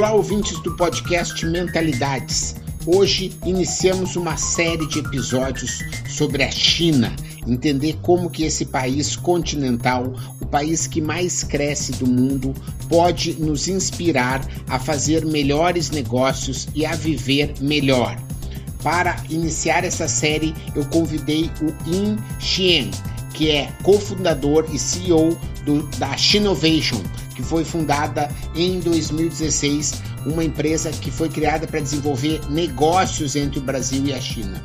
Olá, ouvintes do podcast Mentalidades. Hoje iniciamos uma série de episódios sobre a China, entender como que esse país continental, o país que mais cresce do mundo, pode nos inspirar a fazer melhores negócios e a viver melhor. Para iniciar essa série, eu convidei o In Xian, que é cofundador e CEO do, da Chinovation, que foi fundada em 2016, uma empresa que foi criada para desenvolver negócios entre o Brasil e a China.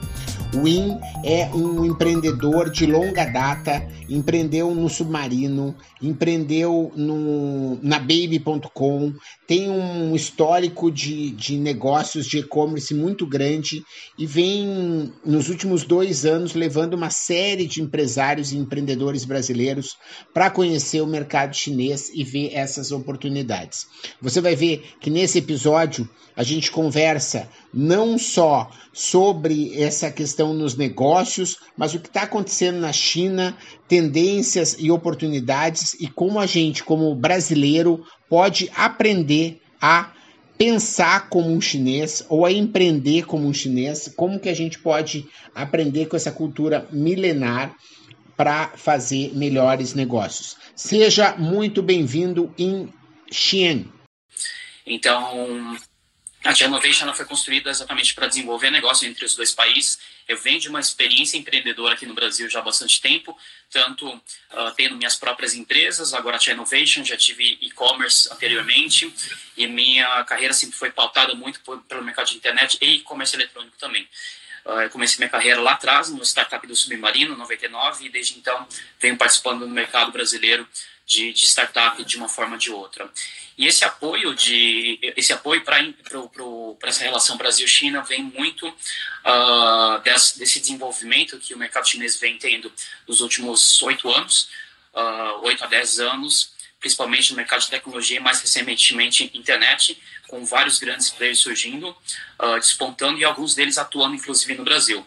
Win é um empreendedor de longa data, empreendeu no Submarino, empreendeu no, na Baby.com, tem um histórico de, de negócios de e-commerce muito grande e vem, nos últimos dois anos, levando uma série de empresários e empreendedores brasileiros para conhecer o mercado chinês e ver essas oportunidades. Você vai ver que nesse episódio a gente conversa não só sobre essa questão nos negócios, mas o que está acontecendo na China, tendências e oportunidades e como a gente, como brasileiro, pode aprender a pensar como um chinês ou a empreender como um chinês, como que a gente pode aprender com essa cultura milenar para fazer melhores negócios. Seja muito bem-vindo em Xi'an. Então, a Genovation foi construída exatamente para desenvolver negócio entre os dois países. Eu venho de uma experiência empreendedora aqui no Brasil já há bastante tempo, tanto uh, tendo minhas próprias empresas, agora a Innovation, já tive e-commerce anteriormente, e minha carreira sempre foi pautada muito por, pelo mercado de internet e e-commerce eletrônico também. Uh, eu comecei minha carreira lá atrás, no startup do Submarino, 99, e desde então venho participando do mercado brasileiro de, de startup de uma forma ou de outra. E esse apoio de esse apoio para essa relação Brasil-China vem muito uh, desse, desse, desenvolvimento que o mercado chinês vem tendo nos últimos oito anos, ah, oito uh, a dez anos, principalmente no mercado de tecnologia e mais recentemente internet, com vários grandes players surgindo, uh, despontando e alguns deles atuando inclusive no Brasil.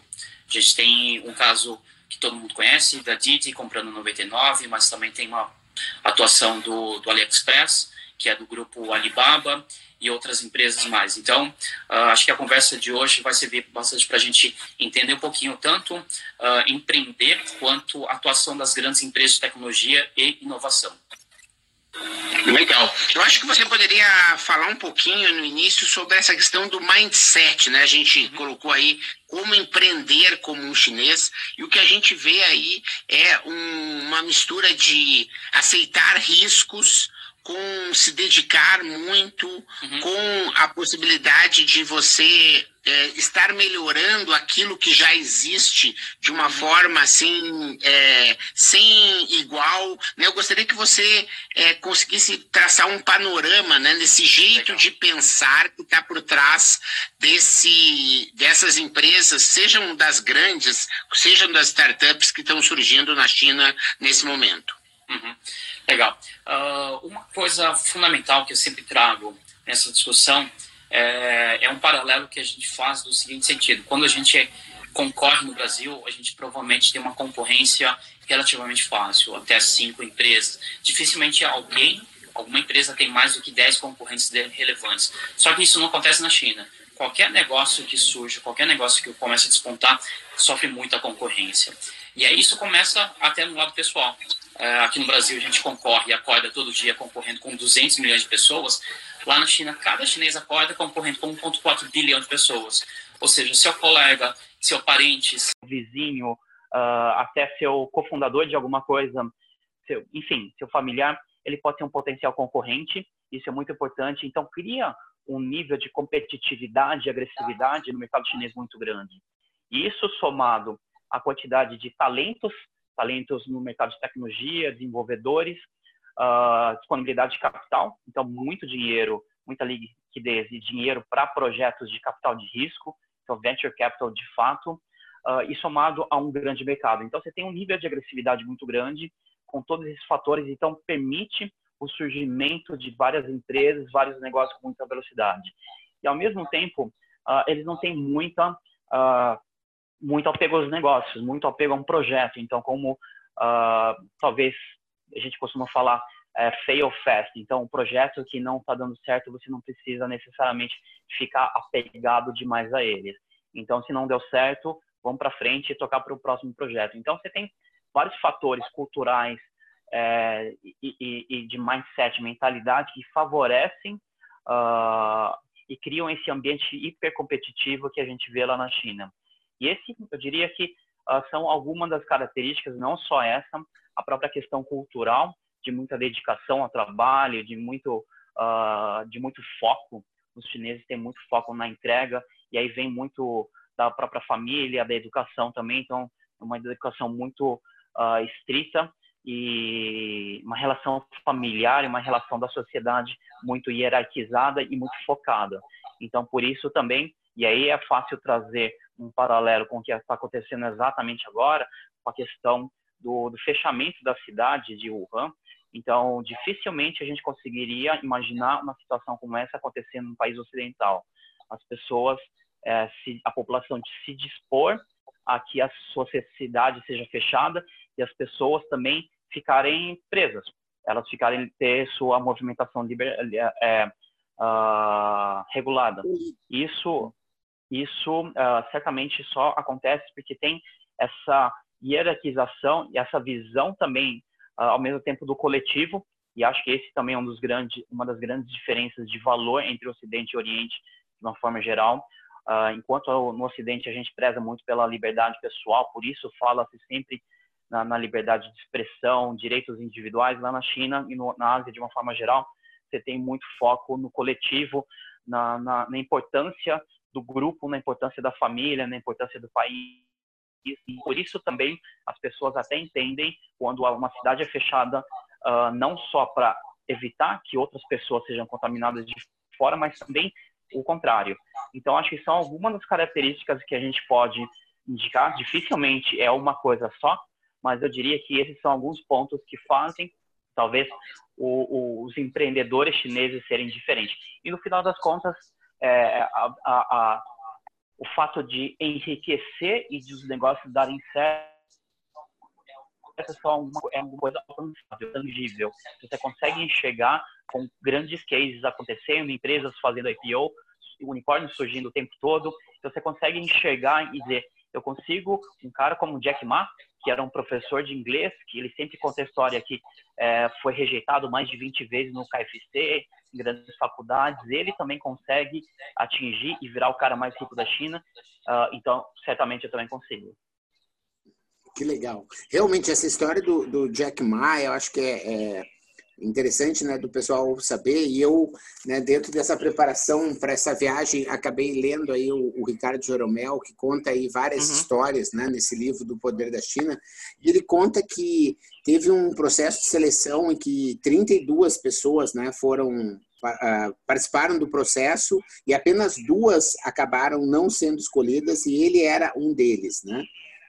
A gente tem um caso que todo mundo conhece, da Didi comprando 99, mas também tem uma atuação do, do AliExpress, que é do grupo Alibaba e outras empresas mais. Então, uh, acho que a conversa de hoje vai servir bastante para a gente entender um pouquinho tanto uh, empreender quanto a atuação das grandes empresas de tecnologia e inovação. Legal. Eu acho que você poderia falar um pouquinho no início sobre essa questão do mindset, né? A gente uhum. colocou aí como empreender como um chinês e o que a gente vê aí é um, uma mistura de aceitar riscos, com se dedicar muito, uhum. com a possibilidade de você é, estar melhorando aquilo que já existe de uma uhum. forma assim, é, sem igual. Né? Eu gostaria que você é, conseguisse traçar um panorama né, nesse jeito Legal. de pensar que está por trás desse, dessas empresas, sejam das grandes, sejam das startups que estão surgindo na China nesse momento. Uhum. Legal. Uh, uma coisa fundamental que eu sempre trago nessa discussão é, é, um paralelo que a gente faz do seguinte sentido: quando a gente concorre no Brasil, a gente provavelmente tem uma concorrência relativamente fácil, até cinco empresas. Dificilmente alguém, alguma empresa tem mais do que dez concorrentes relevantes. Só que isso não acontece na China. Qualquer negócio que surge, qualquer negócio que começa a despontar, sofre muita concorrência. E aí isso começa até no lado pessoal. É, aqui no Brasil a gente concorre, acorda todo dia concorrendo com 200 milhões de pessoas. Lá na China, cada chinês acorda concorrendo com 1,4 bilhão de pessoas. Ou seja, seu colega, seu parente, vizinho, uh, até seu cofundador de alguma coisa, seu, enfim, seu familiar, ele pode ser um potencial concorrente. Isso é muito importante. Então, cria um nível de competitividade e agressividade no mercado chinês muito grande. E isso somado à quantidade de talentos talentos no mercado de tecnologia, desenvolvedores, uh, disponibilidade de capital, então muito dinheiro, muita liquidez e dinheiro para projetos de capital de risco, então venture capital de fato, uh, e somado a um grande mercado. Então você tem um nível de agressividade muito grande com todos esses fatores, então permite o surgimento de várias empresas, vários negócios com muita velocidade. E ao mesmo tempo, uh, eles não têm muita uh, muito apego aos negócios, muito apego a um projeto. Então, como uh, talvez a gente costuma falar, é, fail fast. Então, um projeto que não está dando certo, você não precisa necessariamente ficar apegado demais a eles. Então, se não deu certo, vamos para frente e tocar para o próximo projeto. Então, você tem vários fatores culturais é, e, e, e, de mindset, mentalidade, que favorecem uh, e criam esse ambiente hipercompetitivo que a gente vê lá na China. E esse, eu diria que uh, são algumas das características, não só essa, a própria questão cultural, de muita dedicação ao trabalho, de muito, uh, de muito foco. Os chineses têm muito foco na entrega, e aí vem muito da própria família, da educação também. Então, é uma educação muito uh, estrita e uma relação familiar uma relação da sociedade muito hierarquizada e muito focada. Então, por isso também, e aí é fácil trazer um paralelo com o que está acontecendo exatamente agora, com a questão do, do fechamento da cidade de Wuhan. Então, dificilmente a gente conseguiria imaginar uma situação como essa acontecendo no país ocidental. As pessoas, é, se, a população se dispor a que a sua cidade seja fechada e as pessoas também ficarem presas, elas ficarem ter sua movimentação liber, é, uh, regulada. Isso, isso uh, certamente só acontece porque tem essa hierarquização e essa visão também uh, ao mesmo tempo do coletivo e acho que esse também é um dos grandes, uma das grandes diferenças de valor entre Ocidente e Oriente de uma forma geral. Uh, enquanto no Ocidente a gente preza muito pela liberdade pessoal, por isso fala-se sempre na, na, liberdade de expressão, direitos individuais. Lá na China e no, na Ásia, de uma forma geral, você tem muito foco no coletivo, na, na, na importância do grupo, na importância da família, na importância do país. E por isso também as pessoas até entendem quando uma cidade é fechada, uh, não só para evitar que outras pessoas sejam contaminadas de fora, mas também o contrário. Então, acho que são algumas das características que a gente pode indicar. Dificilmente é uma coisa só, mas eu diria que esses são alguns pontos que fazem, talvez, o, o, os empreendedores chineses serem diferentes. E no final das contas, é, a, a, a, o fato de enriquecer e de os negócios darem certo é só uma, é uma coisa tangível. Você consegue enxergar com grandes cases acontecendo, empresas fazendo IPO, unicórnios surgindo o tempo todo. Então, você consegue enxergar e dizer, eu consigo, um cara como Jack Ma, que era um professor de inglês, que ele sempre conta a história que é, foi rejeitado mais de 20 vezes no KFC, em grandes faculdades, ele também consegue atingir e virar o cara mais rico da China. Uh, então, certamente eu também consigo. Que legal. Realmente, essa história do, do Jack Ma, eu acho que é, é interessante né, do pessoal saber. E eu, né, dentro dessa preparação para essa viagem, acabei lendo aí o, o Ricardo Joromel, que conta aí várias uhum. histórias né, nesse livro do Poder da China. E ele conta que teve um processo de seleção em que 32 pessoas né, foram uh, participaram do processo e apenas duas acabaram não sendo escolhidas e ele era um deles, né?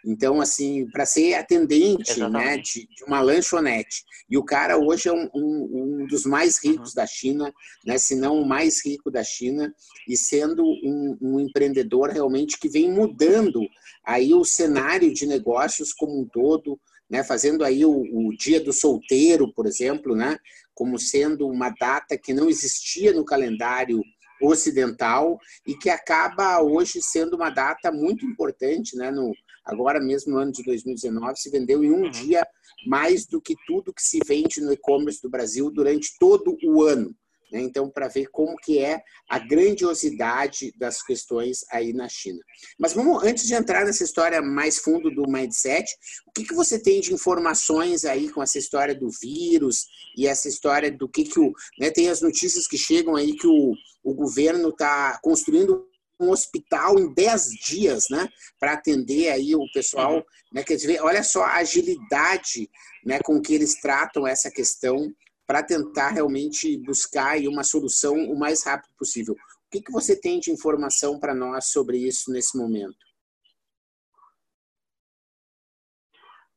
Então, assim, para ser atendente né, de, de, uma lanchonete. E o cara hoje é um, um, um dos mais ricos uhum. da China, né, se não o mais rico da China, e sendo um, um, empreendedor realmente que vem mudando aí o cenário de negócios como um todo, né, fazendo aí o, o dia do solteiro, por exemplo, né, como sendo uma data que não existia no calendário ocidental e que acaba hoje sendo uma data muito importante, né, no, Agora mesmo no ano de 2019 se vendeu em um uhum. dia mais do que tudo que se vende no e-commerce do Brasil durante todo o ano. Né? Então, para ver como que é a grandiosidade das questões aí na China. Mas vamos, antes de entrar nessa história mais fundo do mindset, o que, que você tem de informações aí com essa história do vírus e essa história do que, que o. Né, tem as notícias que chegam aí que o, o governo está construindo um hospital em 10 dias, né, para atender aí o pessoal, uhum. né, quer dizer, olha só a agilidade, né, com que eles tratam essa questão para tentar realmente buscar aí uma solução o mais rápido possível. O que, que você tem de informação para nós sobre isso nesse momento?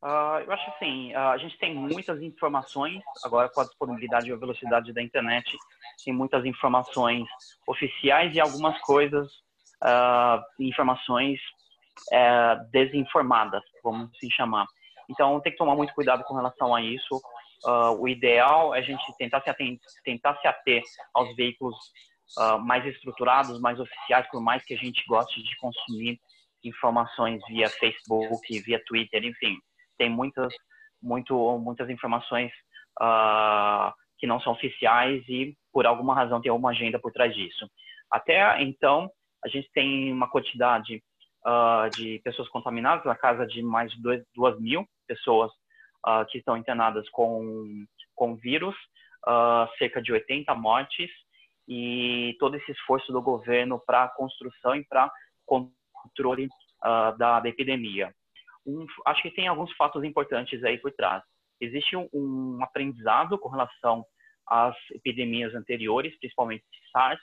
Uh, eu acho assim, uh, a gente tem muitas informações, agora com a disponibilidade e a velocidade da internet, tem muitas informações oficiais e algumas coisas uh, informações uh, desinformadas, vamos assim chamar. Então, tem que tomar muito cuidado com relação a isso. uh, o ideal é a gente tentar se, ater, tentar se ater aos veículos uh, mais estruturados, mais oficiais, por mais que a gente goste de consumir informações via Facebook, via Twitter, enfim, tem muitas, muito, muitas informações uh, que não são oficiais e por alguma razão tem alguma agenda por trás disso. Até então, a gente tem uma quantidade uh, de pessoas contaminadas, na casa de mais de 2 mil pessoas uh, que estão internadas com, com vírus, uh, cerca de 80 mortes, e todo esse esforço do governo para construção e para controle da, da, epidemia. Um, acho que tem alguns fatos importantes aí por trás. Existe um, um aprendizado com relação às epidemias anteriores, principalmente SARS,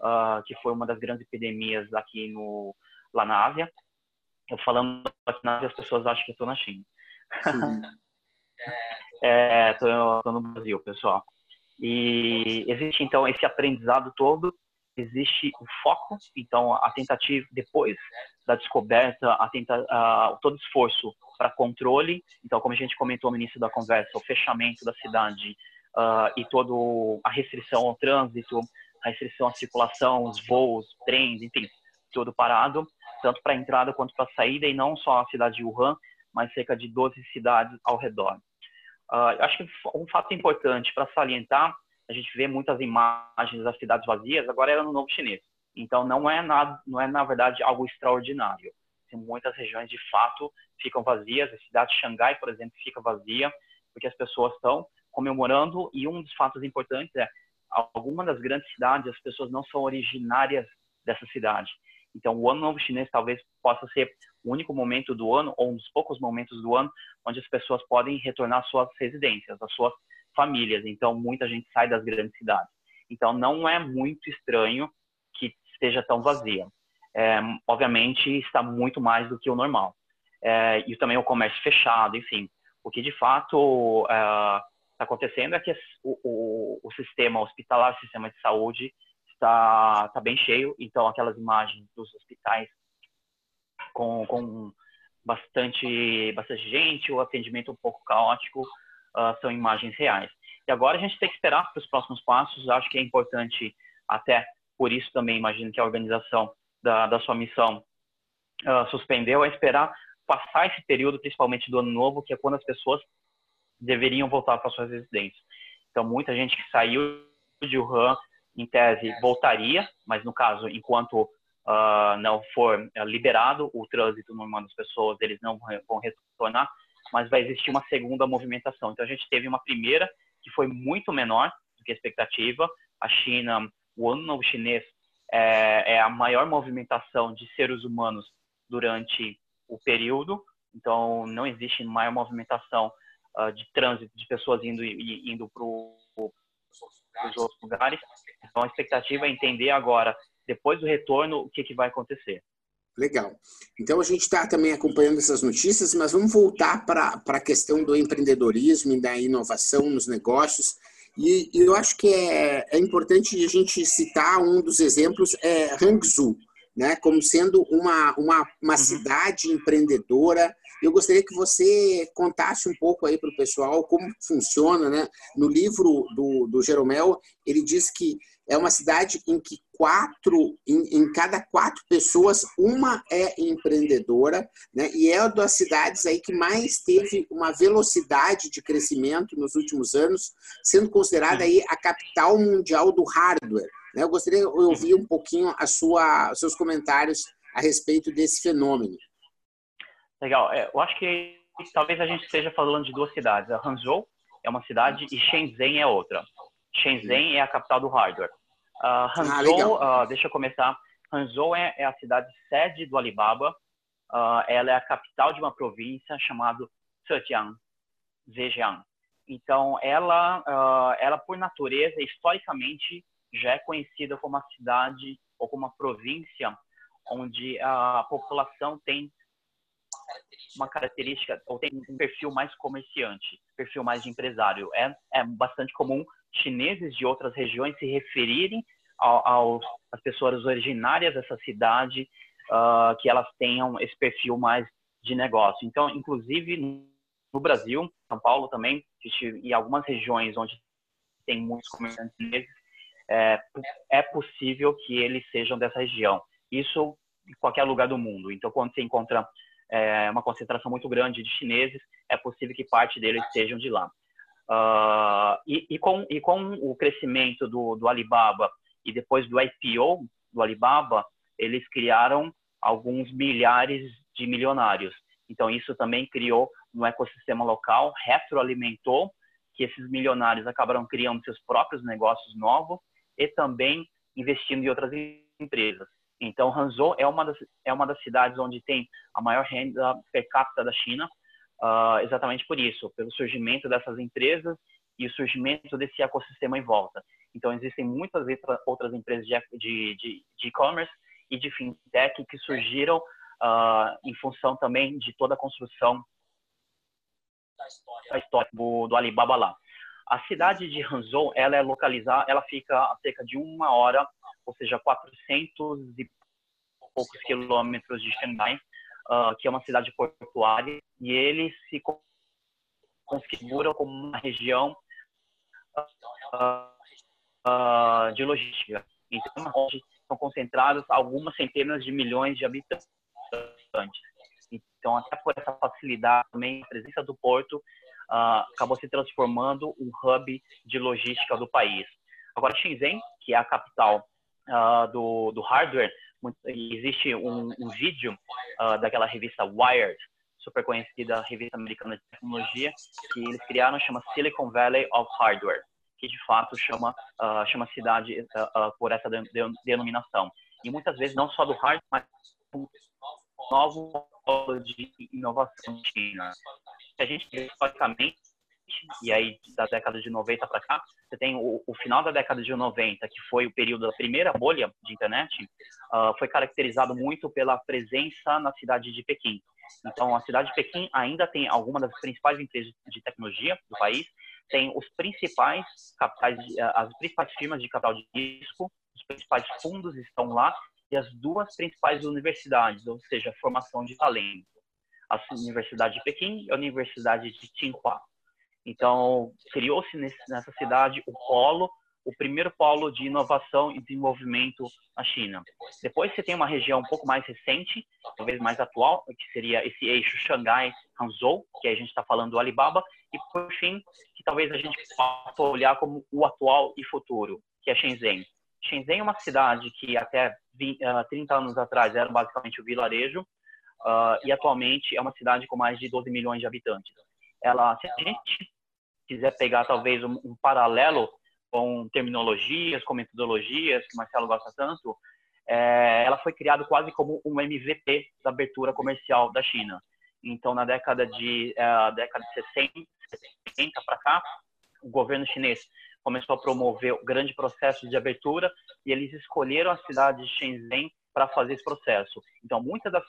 uh, que foi uma das grandes epidemias aqui no, lá na Ásia. Eu falando aqui na Ásia, as pessoas acham que eu estou na China. é, estou no Brasil, pessoal. E existe, então, esse aprendizado todo, existe o foco, então, a tentativa, depois da descoberta, a tenta, uh, todo esforço para controle, então, como a gente comentou no início da conversa, o fechamento da cidade uh, e toda a restrição ao trânsito, a restrição à circulação, os voos, trens, enfim, tudo parado, tanto para a entrada quanto para a saída, e não só a cidade de Wuhan, mas cerca de 12 cidades ao redor. Uh, acho que um fato importante para salientar, a gente vê muitas imagens das cidades vazias, agora era no Novo Chinês. Então não é nada, não é na verdade algo extraordinário. Tem muitas regiões de fato ficam vazias, a cidade de Xangai, por exemplo, fica vazia, porque as pessoas estão comemorando e um dos fatos importantes é algumas das grandes cidades as pessoas não são originárias dessa cidade. Então, o Ano Novo Chinês talvez possa ser o único momento do ano, ou um dos poucos momentos do ano, onde as pessoas podem retornar às suas residências, às suas famílias. Então, muita gente sai das grandes cidades. Então, não é muito estranho que esteja tão vazia. É, obviamente, está muito mais do que o normal. É, e também o comércio fechado, enfim. O que, de fato, está acontecendo é que o, o, o sistema hospitalar, o sistema de saúde, está tá bem cheio, então aquelas imagens dos hospitais com, com bastante, bastante gente, o atendimento um pouco caótico, uh, são imagens reais. E agora a gente tem que esperar para os próximos passos, acho que é importante, até por isso também imagino que a organização da, da sua missão uh, suspendeu, é esperar passar esse período, principalmente do ano novo, que é quando as pessoas deveriam voltar para suas residências. Então, muita gente que saiu de Wuhan em tese, voltaria, mas no caso, enquanto uh, não for uh, liberado o trânsito normal das pessoas, eles não vão retornar, mas vai existir uma segunda movimentação. Então, a gente teve uma primeira que foi muito menor do que a expectativa. A China, o Ano Novo Chinês, é, é a maior movimentação de seres humanos durante o período. Então, não existe maior movimentação uh, de trânsito de pessoas indo indo para os outros lugares. Então, a expectativa é entender agora, depois do retorno, o que, que vai acontecer. Legal. Então, a gente está também acompanhando essas notícias, mas vamos voltar para a questão do empreendedorismo e da inovação nos negócios. E, e eu acho que é, é, importante a gente citar um dos exemplos, é Hangzhou, né, como sendo uma, uma, uma uhum. cidade empreendedora eu gostaria que você contasse um pouco aí para o pessoal como funciona, né? No livro do, do Jeromel, ele diz que é uma cidade em que quatro, em, em, cada quatro pessoas, uma é empreendedora, né? E é uma das cidades aí que mais teve uma velocidade de crescimento nos últimos anos, sendo considerada aí a capital mundial do hardware. Né? Eu gostaria de ouvir um pouquinho a sua, seus comentários a respeito desse fenômeno. Legal. É, eu acho que talvez a gente esteja falando de duas cidades. A Hangzhou é uma cidade e Shenzhen é outra. Shenzhen é a capital do hardware. Uh, Hangzhou, ah, uh, deixa eu começar. Hangzhou é, é, a cidade sede do Alibaba. Uh, ela é a capital de uma província chamada Zhejiang. Zhejiang. Então, ela, ela por natureza, historicamente, já é conhecida como uma cidade ou como uma província onde a população tem uma característica, ou tem um perfil mais comerciante, perfil mais de empresário. É, é bastante comum chineses de outras regiões se referirem às pessoas originárias dessa cidade, uh, que elas tenham esse perfil mais de negócio. Então, inclusive, no Brasil, São Paulo também, e algumas regiões onde tem muitos comerciantes chineses, é, é possível que eles sejam dessa região. Isso em qualquer lugar do mundo. Então, quando você encontra é, uma concentração muito grande de chineses, é possível que parte deles sejam de lá. Uh, e, e, com, e com o crescimento do, do Alibaba e depois do IPO do Alibaba, eles criaram alguns milhares de milionários. Então, isso também criou no ecossistema local, retroalimentou que esses milionários acabaram criando seus próprios negócios novos e também investindo em outras empresas. Então, Hangzhou é uma das, é uma das cidades onde tem a maior renda per capita da China, uh, exatamente por isso, pelo surgimento dessas empresas e o surgimento desse ecossistema em volta. Então, existem muitas outras empresas de e-commerce e de fintech que surgiram uh, em função também de toda a construção da história do, do Alibaba lá. A cidade de Hangzhou, ela é localizada, ela fica a cerca de uma hora, ou seja, 400 e poucos quilômetros de Xangai, uh, que é uma cidade portuária, e ele se configura como uma região uh, uh, de logística. Então, onde são concentrados algumas centenas de milhões de habitantes. Então, até por essa facilidade também, a presença do porto uh, acabou se transformando um hub de logística do país. Agora, Shenzhen, que é a capital uh, do, do hardware, existe um, um vídeo uh, daquela revista Wired, super conhecida revista americana de tecnologia, que eles criaram, chama Silicon Valley of Hardware, que de fato chama uh, chama a cidade por essa de, de, denominação. E muitas vezes não só do hardware, mas novo polo de inovação na China. A gente historicamente, e aí da década de 90 para cá, você tem o, o, final da década de 90, que foi o período da primeira bolha de internet, uh, foi caracterizado muito pela presença na cidade de Pequim. Então, a cidade de Pequim ainda tem algumas das principais empresas de tecnologia do país, tem os principais capitais, as principais firmas de capital de risco, os principais fundos estão lá e as duas principais universidades, ou seja, formação de talento, a Universidade de Pequim e a Universidade de Tsinghua. Então, criou-se nessa cidade o polo, o primeiro polo de inovação e desenvolvimento na China. Depois você tem uma região um pouco mais recente, talvez mais atual, que seria esse eixo Xangai-Hangzhou, que a gente está falando do Alibaba, e por fim, que talvez a gente possa olhar como o atual e futuro, que é Shenzhen. Shenzhen é uma cidade que até 20, uh, 30 anos atrás era basicamente o vilarejo uh, e atualmente é uma cidade com mais de 12 milhões de habitantes. Ela, se a gente quiser pegar talvez um, um paralelo com terminologias, com metodologias que o Marcelo gosta tanto, é, ela foi criada quase como um MVP da abertura comercial da China. Então, na década de, uh, década de 60, 70 para cá, o governo chinês começou a promover o grande processo de abertura e eles escolheram a cidade de Shenzhen para fazer esse processo. Então, muitas das,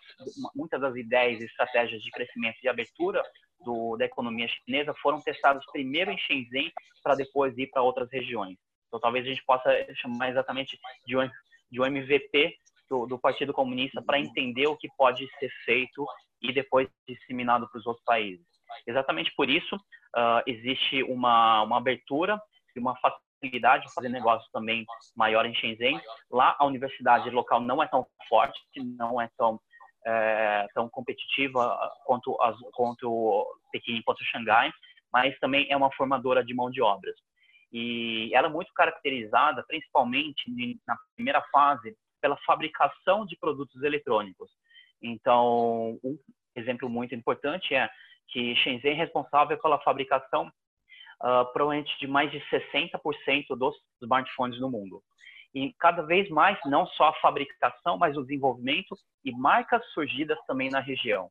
muitas das ideias e estratégias de crescimento e abertura do, da economia chinesa foram testadas primeiro em Shenzhen para depois ir para outras regiões. Então, talvez a gente possa chamar exatamente de um, de um MVP do, do Partido Comunista para entender o que pode ser feito e depois disseminado para os outros países. Exatamente por isso, uh, existe uma, uma abertura e uma facilidade de fazer negócios também maior em Shenzhen. Lá, a universidade local não é tão forte, não é tão, é, tão competitiva quanto, as, quanto Pequim, quanto Xangai, mas também é uma formadora de mão de obras. E ela é muito caracterizada, principalmente na primeira fase, pela fabricação de produtos eletrônicos. Então, um exemplo muito importante é que Shenzhen é responsável pela fabricação uh, provavelmente de mais de 60% dos smartphones no mundo. E cada vez mais, não só a fabricação, mas o desenvolvimento e marcas surgidas também na região.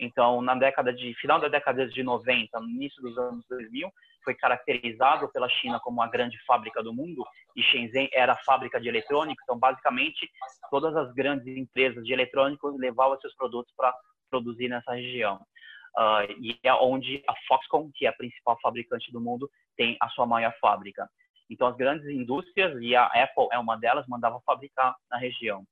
Então, na década de final da década de 90, no início dos anos 2000, foi caracterizado pela China como a grande fábrica do mundo e Shenzhen era a fábrica de eletrônicos. Então, basicamente, todas as grandes empresas de eletrônicos levavam seus produtos para produzir nessa região. Uh, e é onde a Foxconn, que é a principal fabricante do mundo, tem a sua maior fábrica. Então, as grandes indústrias, e a Apple é uma delas, mandava fabricar na região.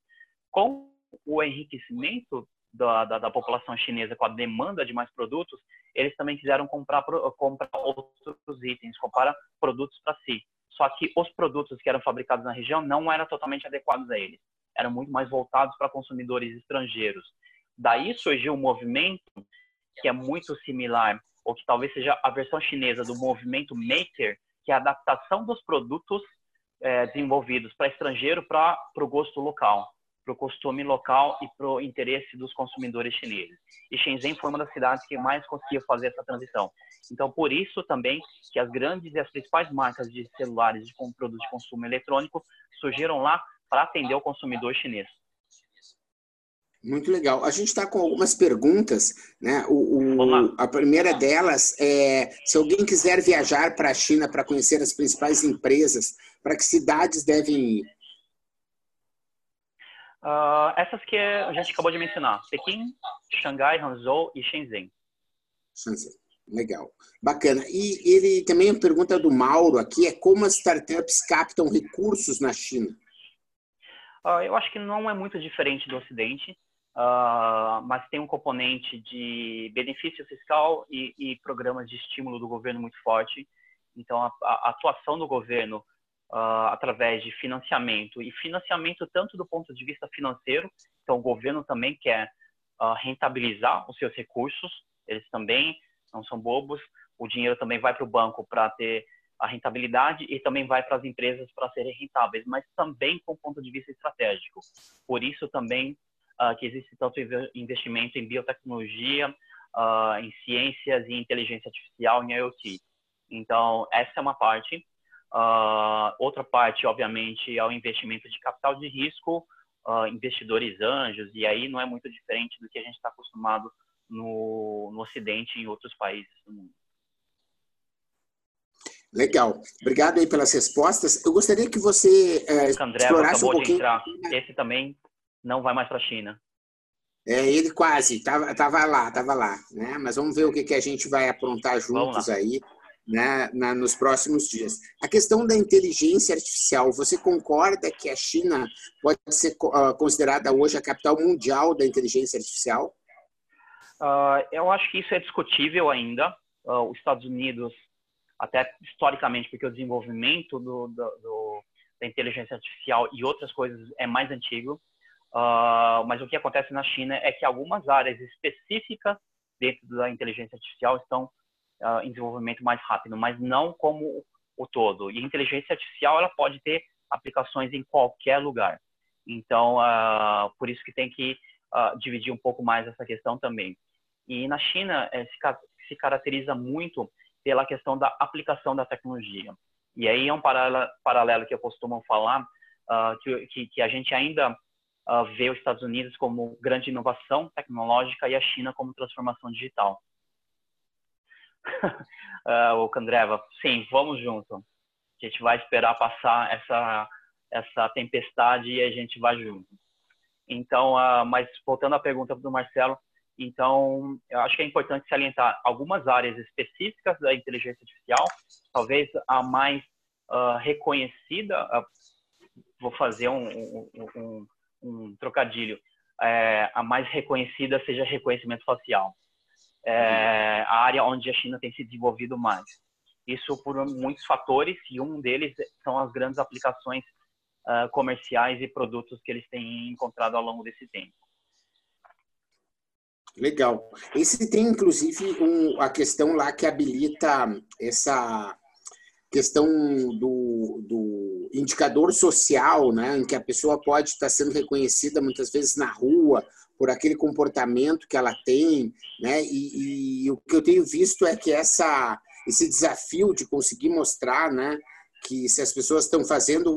Com o enriquecimento da, da, da, população chinesa com a demanda de mais produtos, eles também quiseram comprar, comprar outros itens, comprar produtos para si. Só que os produtos que eram fabricados na região não eram totalmente adequados a eles. Eram muito mais voltados para consumidores estrangeiros. Daí surgiu um movimento que é muito similar, ou que talvez seja a versão chinesa do movimento maker, que é a adaptação dos produtos é, desenvolvidos para estrangeiro para o gosto local para o costume local e para o interesse dos consumidores chineses. E Shenzhen foi uma das cidades que mais conseguiu fazer essa transição. Então, por isso também que as grandes e as principais marcas de celulares de produtos de consumo eletrônico surgiram lá para atender o consumidor chinês. Muito legal. A gente está com algumas perguntas, né? O, o a primeira delas é se alguém quiser viajar para a China para conhecer as principais empresas, para que cidades devem ir? Uh, essas que a gente acabou de mencionar: Pequim, Xangai, Hangzhou e Shenzhen. Shenzhen. Legal. Bacana. E ele também a pergunta do Mauro aqui é como as startups captam recursos na China? Uh, eu acho que não é muito diferente do Ocidente, uh, mas tem um componente de benefício fiscal e, e, programas de estímulo do governo muito forte. Então, a, a atuação do governo uh, através de financiamento e financiamento tanto do ponto de vista financeiro, então o governo também quer uh, rentabilizar os seus recursos, eles também não são bobos, o dinheiro também vai para o banco para ter a rentabilidade e também vai para as empresas para serem rentáveis, mas também com ponto de vista estratégico. Por isso também uh, que existe tanto investimento em biotecnologia, uh, em ciências e inteligência artificial, em IoT. Então, essa é uma parte. Uh, outra parte, obviamente, é o investimento de capital de risco, investidores anjos, e aí não é muito diferente do que a gente está acostumado no, no Ocidente e em outros países do mundo. Legal. Obrigado aí pelas respostas. Eu gostaria que você é, André explorasse um pouquinho... Esse também não vai mais para a China. É, ele quase, estava tava lá, estava lá, né? Mas vamos ver o que, que a gente vai aprontar juntos aí né, na, nos próximos dias. A questão da inteligência artificial, você concorda que a China pode ser uh, considerada hoje a capital mundial da inteligência artificial? Uh, eu acho que isso é discutível ainda. Uh, os Estados Unidos, até historicamente, porque o desenvolvimento do, do, do, da inteligência artificial e outras coisas é mais antigo. Mas o que acontece na China é que algumas áreas específicas dentro da inteligência artificial estão uh, em desenvolvimento mais rápido, mas não como o todo. E a inteligência artificial ela pode ter aplicações em qualquer lugar. Então, uh, por isso que tem que dividir um pouco mais essa questão também. E na China eh, se, se, caracteriza muito pela questão da aplicação da tecnologia. E aí é um paralelo, que eu costumo falar, que, que, que, a gente ainda uh, vê os Estados Unidos como grande inovação tecnológica e a China como transformação digital uh, o Candreva, sim, vamos junto. A gente vai esperar passar essa essa tempestade e a gente vai junto. Então, uh, mas voltando à pergunta do Marcelo, então eu acho que é importante salientar algumas áreas específicas da inteligência artificial, talvez a mais uh, reconhecida, uh, vou fazer um, um, um, um trocadilho, é, a mais reconhecida seja reconhecimento facial é, a área onde a China tem se desenvolvido mais. Isso por muitos fatores e um deles são as grandes aplicações uh, comerciais e produtos que eles têm encontrado ao longo desse tempo. Legal. Esse tem inclusive um, a questão lá que habilita essa questão do, do indicador social, né, em que a pessoa pode estar sendo reconhecida muitas vezes na rua por aquele comportamento que ela tem, né? E, e, o que eu tenho visto é que essa esse desafio de conseguir mostrar, né, que se as pessoas estão fazendo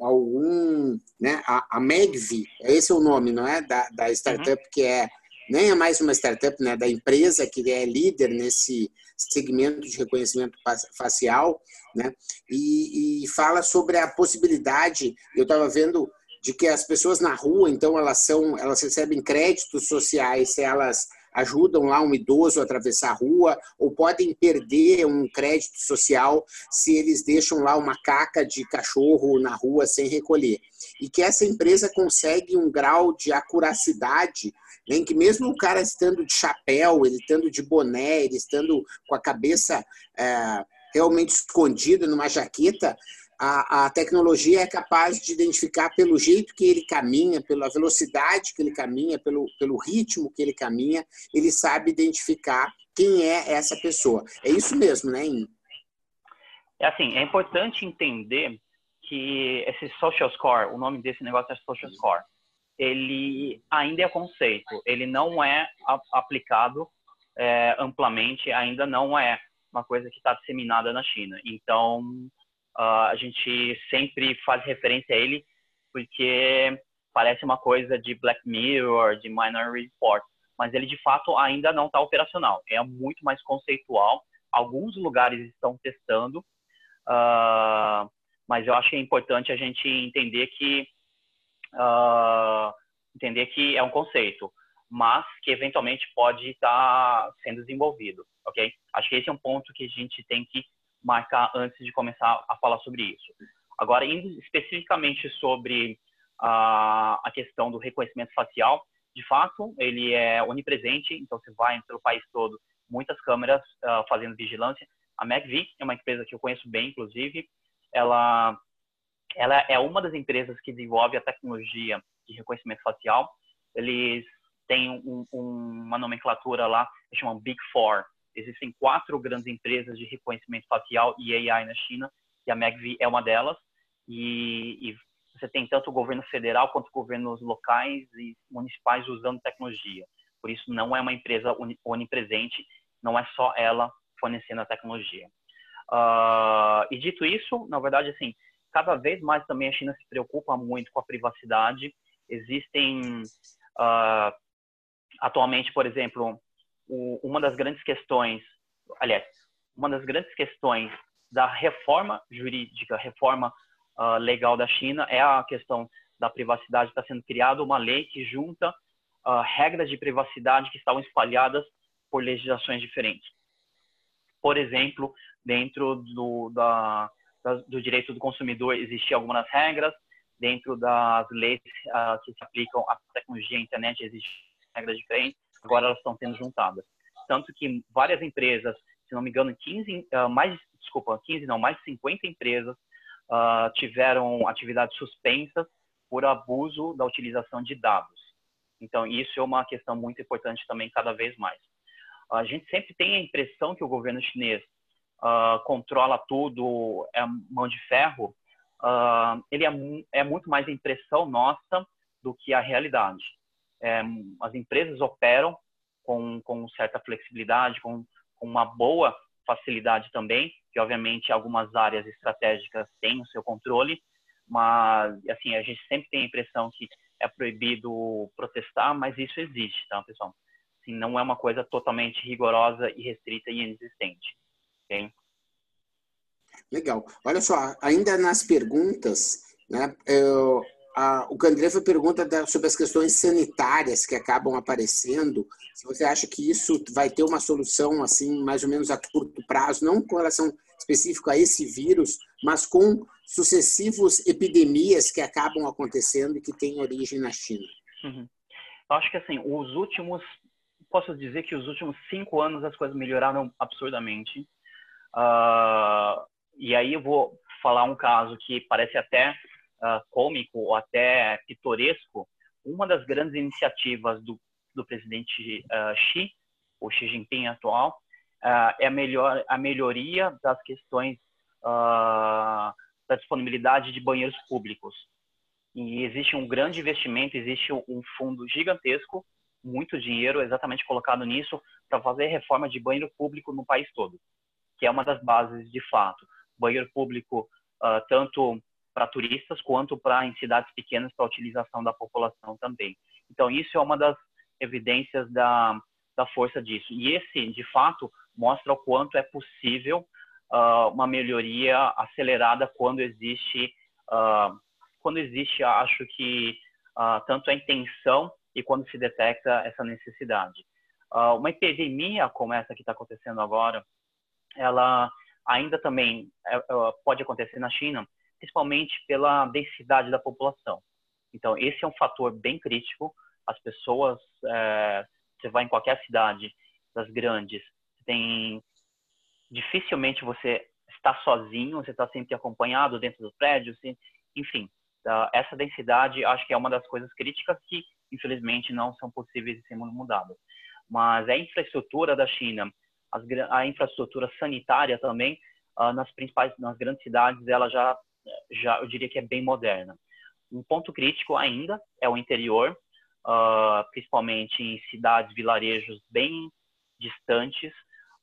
algum, né, a, a Megvi, esse é o nome, não é, da, da startup uhum. que é nem é mais uma startup, né, da empresa que é líder nesse segmento de reconhecimento facial, né, e, e fala sobre a possibilidade. Eu estava vendo de que as pessoas na rua, então, elas são, elas recebem créditos sociais se elas ajudam lá um idoso a atravessar a rua, ou podem perder um crédito social se eles deixam lá uma caca de cachorro na rua sem recolher. E que essa empresa consegue um grau de acuracidade em que mesmo o cara estando de chapéu, ele estando de boné, ele estando com a cabeça é, realmente escondida numa jaqueta, a, a, tecnologia é capaz de identificar pelo jeito que ele caminha, pela velocidade que ele caminha, pelo, pelo ritmo que ele caminha, ele sabe identificar quem é essa pessoa. É isso mesmo, né, In? É assim, é importante entender que esse social score, o nome desse negócio é social score, ele ainda é conceito, ele não é aplicado é, amplamente, ainda não é uma coisa que está disseminada na China. Então, uh, a gente sempre faz referência a ele porque parece uma coisa de Black Mirror, de Minority Report, mas ele de fato ainda não está operacional. É muito mais conceitual. Alguns lugares estão testando, uh, mas eu acho que é importante a gente entender que uh, entender que é um conceito, mas que eventualmente pode estar sendo desenvolvido, ok? Acho que esse é um ponto que a gente tem que marcar antes de começar a falar sobre isso. Agora, indo especificamente sobre a, a questão do reconhecimento facial, de fato, ele é onipresente, então você vai pelo país todo, muitas câmeras uh, fazendo vigilância. A MacV é uma empresa que eu conheço bem, inclusive, ela, ela é uma das empresas que desenvolve a tecnologia de reconhecimento facial. Eles têm um, um, uma nomenclatura lá que chama Big Four, Existem quatro grandes empresas de reconhecimento facial e AI na China, e a MagVi é uma delas. E, e você tem tanto o governo federal quanto governos locais e municipais usando tecnologia. Por isso, não é uma empresa onipresente, não é só ela fornecendo a tecnologia. Uh, e dito isso, na verdade, assim, cada vez mais também a China se preocupa muito com a privacidade. Existem, uh, atualmente, por exemplo, o, uma das grandes questões, aliás, uma das grandes questões da reforma jurídica, reforma uh, legal da China é a questão da privacidade. Está sendo criada uma lei que junta uh, regras de privacidade que estavam espalhadas por legislações diferentes. Por exemplo, dentro do, da, da, do direito do consumidor existiam algumas regras, dentro das leis uh, que se aplicam à tecnologia à internet existem regras diferentes agora elas estão sendo juntadas. Tanto que várias empresas, se não me engano, 15, uh, ah, mais, desculpa, 15 não, mais de 50 empresas uh, tiveram atividades suspensas por abuso da utilização de dados. Então, isso é uma questão muito importante também cada vez mais. A gente sempre tem a impressão que o governo chinês uh, controla tudo, é mão de ferro. Uh, ele é, é, muito mais impressão nossa do que a realidade é, as empresas operam com, com certa flexibilidade, com, com uma boa facilidade também, que obviamente algumas áreas estratégicas têm o seu controle, mas assim a gente sempre tem a impressão que é proibido protestar, mas isso existe, tá, pessoal? Assim, não é uma coisa totalmente rigorosa e restrita e inexistente? Legal. Olha só, ainda nas perguntas, né, eu, a, o Candreva pergunta da, sobre as questões sanitárias que acabam aparecendo. Se você acha que isso vai ter uma solução, assim, mais ou menos a curto prazo, não com relação específica a esse vírus, mas com sucessivos epidemias que acabam acontecendo e que têm origem na China. Uhum. Eu acho que, assim, os últimos, posso dizer que os últimos cinco anos as coisas melhoraram absurdamente. Uh, e aí eu vou falar um caso que parece até uh, cômico ou até pitoresco, uma das grandes iniciativas do, do presidente uh, Xi, o Xi Jinping atual, uh, é a, melhor, a melhoria das questões da disponibilidade de banheiros públicos. E existe um grande investimento, existe um fundo gigantesco, muito dinheiro exatamente colocado nisso para fazer reforma de banheiro público no país todo, que é uma das bases de fato. Banheiro público, tanto para turistas quanto para em cidades pequenas para utilização da população também. Então isso é uma das evidências da, da força disso. E esse, de fato, mostra o quanto é possível uh, uma melhoria acelerada quando existe uh, quando existe, acho que uh, tanto a intenção e quando se detecta essa necessidade. Uma epidemia como essa que está acontecendo agora, ela ainda também é, é, pode acontecer na China, principalmente pela densidade da população. Então, esse é um fator bem crítico. As pessoas, é, você vai em qualquer cidade das grandes, tem dificilmente você está sozinho, você está sempre acompanhado dentro do prédio, enfim. Essa densidade, acho que é uma das coisas críticas que, infelizmente, não são possíveis de ser mudadas. Mas a infraestrutura da China, a infraestrutura sanitária também, ah, nas principais, nas grandes cidades, ela já, já, eu diria que é bem moderna. Um ponto crítico ainda é o interior, uh, principalmente em cidades, vilarejos bem distantes,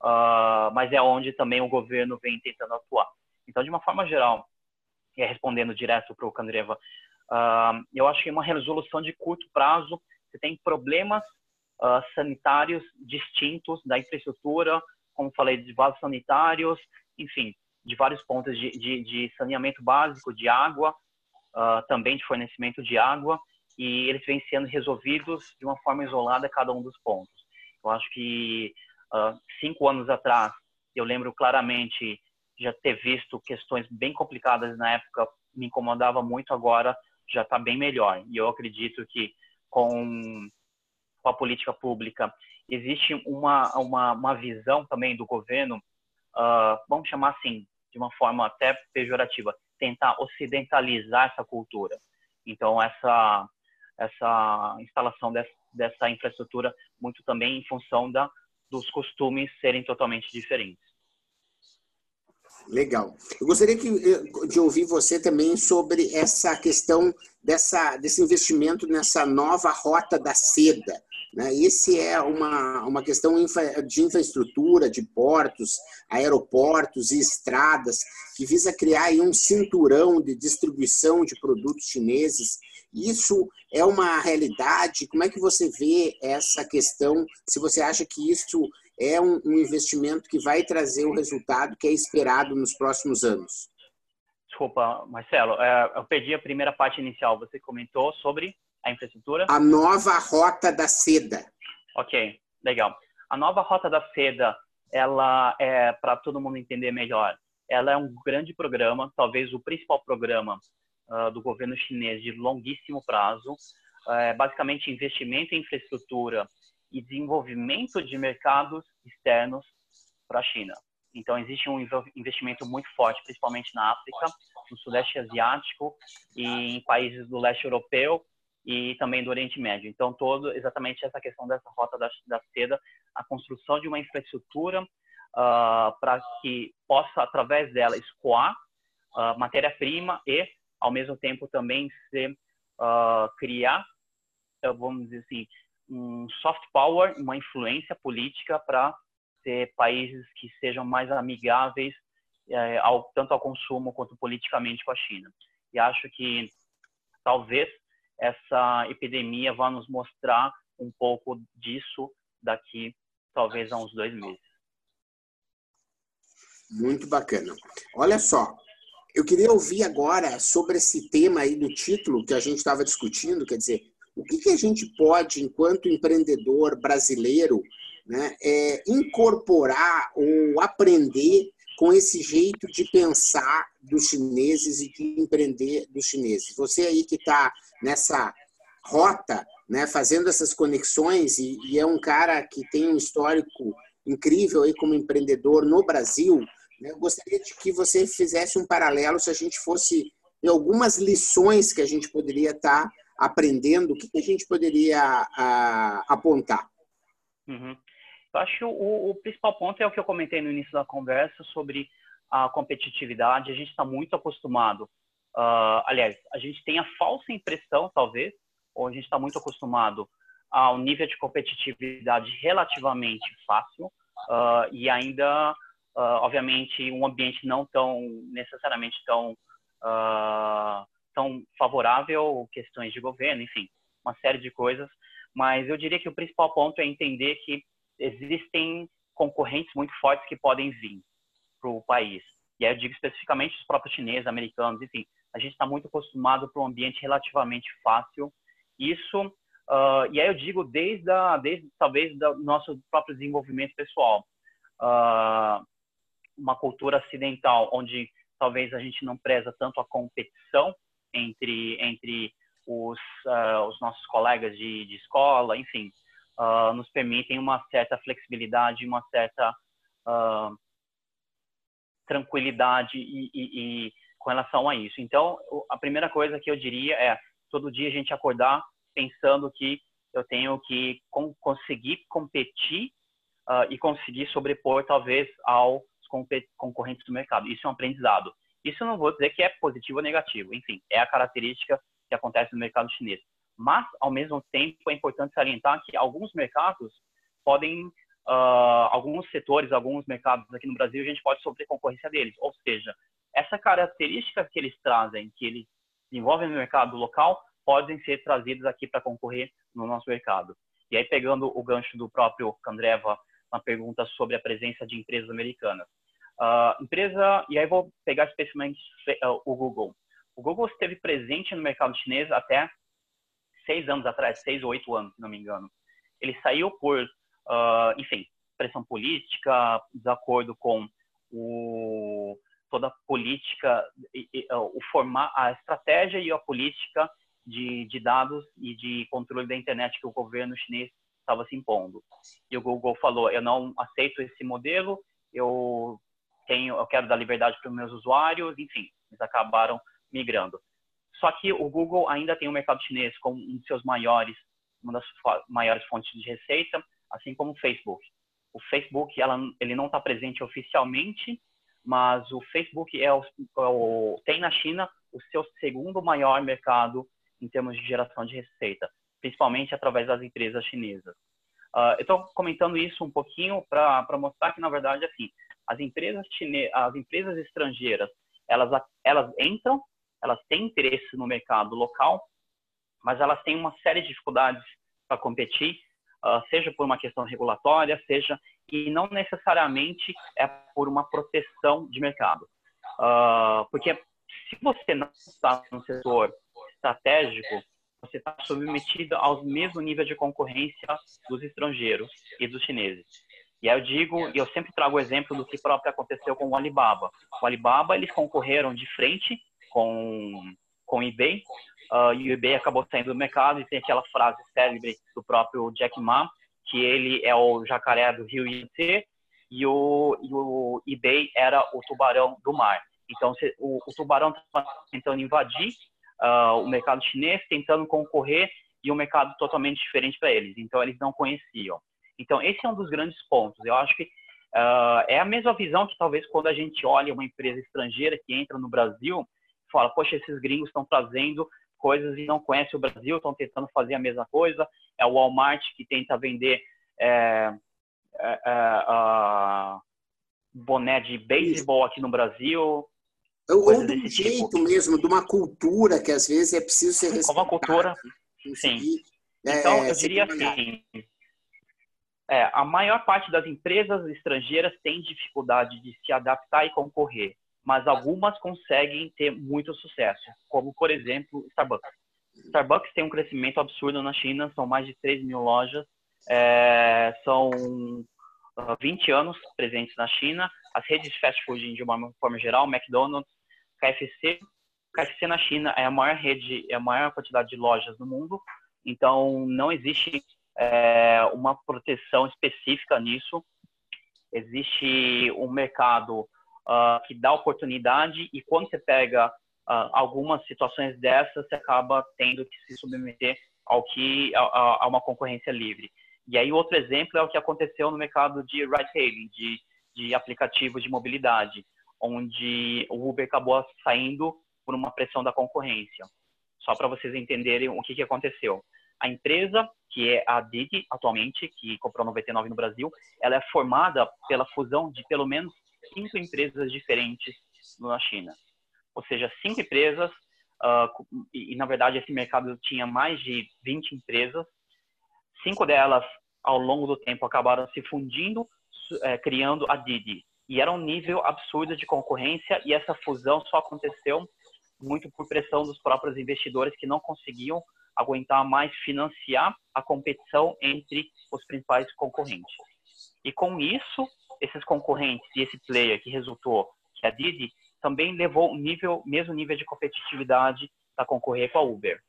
uh, mas é onde também o governo vem tentando atuar. Então, de uma forma geral, é, respondendo direto para o Candreva, uh, eu acho que uma resolução de curto prazo, você tem problemas sanitários distintos da infraestrutura, como falei, de vasos sanitários, enfim, de vários pontos de, de, de saneamento básico, de água, uh, também de fornecimento de água, e eles vêm sendo resolvidos de uma forma isolada cada um dos pontos. Eu acho que uh, cinco anos atrás, eu lembro claramente já ter visto questões bem complicadas na época, me incomodava muito, agora já está bem melhor. E eu acredito que com, a política pública existe uma, uma, uma visão também do governo, uh, vamos chamar assim, de uma forma até pejorativa, tentar ocidentalizar essa cultura. Então, essa, essa instalação dessa, dessa infraestrutura muito também em função da, dos costumes serem totalmente diferentes. Legal. Eu gostaria que, eh, de ouvir você também sobre essa questão dessa, desse investimento nessa nova rota da seda. Né? Esse é uma, uma questão de infraestrutura, de portos, aeroportos e estradas, que visa criar um cinturão de distribuição de produtos chineses. Isso é uma realidade? Como é que você vê essa questão? Se você acha que isso é um, um investimento que vai trazer o resultado que é esperado nos próximos anos? Desculpa, Marcelo, é, eu perdi a primeira parte inicial. Você comentou sobre a infraestrutura? A nova Rota da Seda. Ok, legal. A nova Rota da Seda, ela é, para todo mundo entender melhor, ela é um grande programa, talvez o principal programa uh, do governo chinês de longuíssimo prazo, é, basicamente investimento em infraestrutura e desenvolvimento de mercados externos para a China. Então, existe um investimento muito forte, principalmente na África, no Sudeste Asiático e em países do leste europeu e também do Oriente Médio. Então, todo exatamente essa questão dessa rota da, da seda, a construção de uma infraestrutura uh, para que possa, através dela, escoar uh, matéria-prima e, ao mesmo tempo, também ser, uh, criar, vamos dizer assim, um soft power, uma influência política para ter países que sejam mais amigáveis é, ao, tanto ao consumo quanto politicamente com a China. E acho que talvez essa epidemia vá nos mostrar um pouco disso daqui talvez a uns dois meses. Muito bacana. Olha só, eu queria ouvir agora sobre esse tema aí do título que a gente estava discutindo, quer dizer, o que, que a gente pode, enquanto empreendedor brasileiro, né, é, incorporar ou aprender com esse jeito de pensar dos chineses e de empreender dos chineses. Você aí que está nessa rota, né, fazendo essas conexões e, e, é um cara que tem um histórico incrível aí como empreendedor no Brasil, né, eu gostaria de que você fizesse um paralelo se a gente fosse em algumas lições que a gente poderia estar tá aprendendo, o que, que a gente poderia a, apontar? Uhum. Eu acho que o, o, principal ponto é o que eu comentei no início da conversa sobre a competitividade. A gente está muito acostumado, uh, aliás, a gente tem a falsa impressão, talvez, ou a gente está muito acostumado ao nível de competitividade relativamente fácil uh, e ainda, uh, obviamente, um ambiente não tão necessariamente tão tão favorável, questões de governo, enfim, uma série de coisas. Mas eu diria que o principal ponto é entender que existem concorrentes muito fortes que podem vir para o país. E aí eu digo especificamente os próprios chineses, americanos, enfim, a gente está muito acostumado para um ambiente relativamente fácil. Isso Uh, e aí eu digo desde, a, desde talvez do nosso próprio desenvolvimento pessoal. Uh, uma cultura ocidental onde talvez a gente não preza tanto a competição entre entre os, uh, os nossos colegas de, de escola, enfim, nos permitem uma certa flexibilidade, uma certa tranquilidade e, e, e com relação a isso. Então, a primeira coisa que eu diria é todo dia a gente acordar pensando que eu tenho que conseguir competir uh, e conseguir sobrepor talvez aos concorrentes do mercado. Isso é um aprendizado. Isso eu não vou dizer que é positivo ou negativo. Enfim, é a característica que acontece no mercado chinês. Mas, ao mesmo tempo, é importante salientar que alguns mercados podem, uh, alguns setores, alguns mercados aqui no Brasil, a gente pode sofrer concorrência deles. Ou seja, essa característica que eles trazem, que eles desenvolvem no mercado local, podem ser trazidos aqui para concorrer no nosso mercado. E aí, pegando o gancho do próprio Candreva, uma pergunta sobre a presença de empresas americanas. Uh, empresa, e aí vou pegar especificamente uh, o Google. O Google esteve presente no mercado chinês até seis anos atrás, seis ou oito anos, se não me engano. Ele saiu por, uh, enfim, pressão política, desacordo com o, toda a política, o formar, a estratégia e a política de, de dados e de controle da internet que o governo chinês estava se impondo. E o Google falou: eu não aceito esse modelo, eu tenho, eu quero dar liberdade para os meus usuários, enfim, eles acabaram migrando. Só que o Google ainda tem o mercado chinês como um dos seus maiores, uma das maiores fontes de receita, assim como o Facebook. O Facebook, ela, ele não está presente oficialmente, mas o Facebook é o, é o, tem na China o seu segundo maior mercado em termos de geração de receita, principalmente através das empresas chinesas. Uh, eu estou comentando isso um pouquinho para mostrar que, na verdade, assim, as empresas, chine... as empresas estrangeiras, elas, elas entram, elas têm interesse no mercado local, mas elas têm uma série de dificuldades para competir, uh, seja por uma questão regulatória, seja e não necessariamente é por uma proteção de mercado. Uh, porque se você não está no setor estratégico, você está submetido aos mesmos níveis de concorrência dos estrangeiros e dos chineses. E aí eu digo, e eu sempre trago o exemplo do que próprio aconteceu com o Alibaba. O Alibaba, eles concorreram de frente com, com eBay, uh, e o eBay acabou saindo do mercado, e tem aquela frase célebre do próprio Jack Ma, que ele é o jacaré do rio Yangtze, e o, e o eBay era o tubarão do mar. Então, o, o tubarão estava tentando invadir uh, o mercado chinês, tentando concorrer e um mercado totalmente diferente para eles. Então, eles não conheciam. Então, esse é um dos grandes pontos. Eu acho que uh, é a mesma visão que talvez quando a gente olha uma empresa estrangeira que entra no Brasil, fala, poxa, esses gringos estão trazendo coisas e não conhecem o Brasil, estão tentando fazer a mesma coisa. É o Walmart que tenta vender é, é, é, boné de beisebol aqui no Brasil. Ou de um jeito tipo. mesmo, de uma cultura que às vezes é preciso ser respeitada. Uma cultura, né? sim. É, então, eu diria assim, é, a maior parte das empresas estrangeiras tem dificuldade de se adaptar e concorrer, mas algumas conseguem ter muito sucesso, como, por exemplo, Starbucks. Starbucks tem um crescimento absurdo na China, são mais de 3 mil lojas, é, são 20 ah, anos presentes na China. As redes de fast food, de uma forma geral, McDonald's, KFC. KFC na China é a maior rede, é a maior quantidade de lojas do mundo, então não existe é, uma proteção específica nisso. Existe um mercado uh, que dá oportunidade e quando você pega uh, algumas situações dessas, você acaba tendo que se submeter ao que a, a, uma concorrência livre. E aí outro exemplo é o que aconteceu no mercado de ride-hailing, de, de aplicativos de mobilidade onde o Uber acabou saindo por uma pressão da concorrência. Só para vocês entenderem o que, que aconteceu. A empresa, que é a Dig atualmente, que comprou 99 no Brasil, ela é formada pela fusão de pelo menos cinco empresas diferentes na China. Ou seja, cinco empresas, uh, e, na verdade esse mercado tinha mais de 20 empresas. Cinco delas, ao longo do tempo, acabaram se fundindo, é, criando a Didi, e era um nível absurdo de concorrência e essa fusão só aconteceu muito por pressão dos próprios investidores que não conseguiam aguentar mais financiar a competição entre os principais concorrentes. E com isso, esses concorrentes e esse player que resultou, que é a Didi, também levou o nível, mesmo nível de competitividade para concorrer com a Uber.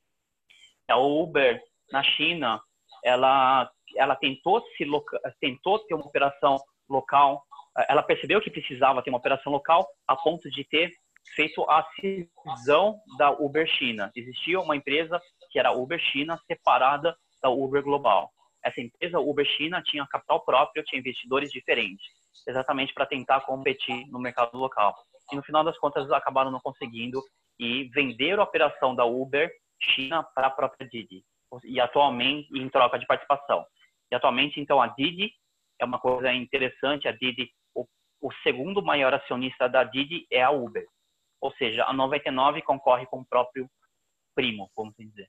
A Uber na China, ela ela tentou se tentou ter uma operação local, ela percebeu que precisava ter uma operação local a ponto de ter feito a cisão da Uber China. Existia uma empresa que era a Uber China separada da Uber Global. Essa empresa Uber China tinha capital próprio, tinha investidores diferentes, exatamente para tentar competir no mercado local. E no final das contas acabaram não conseguindo e venderam a operação da Uber China para a própria Didi e atualmente em troca de participação. E atualmente então a Didi é uma coisa interessante, a Didi o, o segundo maior acionista da Didi é a Uber. Ou seja, a 99 concorre com o próprio primo, vamos dizer.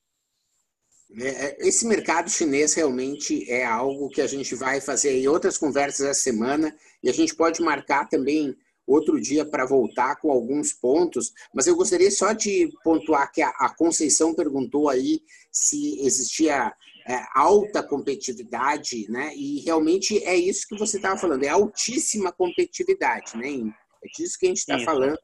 É, é, esse mercado chinês realmente é algo que a gente vai fazer em outras conversas essa semana e a gente pode marcar também outro dia para voltar com alguns pontos, mas eu gostaria só de pontuar que a, Conceição perguntou aí se existia é, alta competitividade, né? E realmente é isso que você estava falando, é altíssima competitividade, né? É disso que a gente está falando,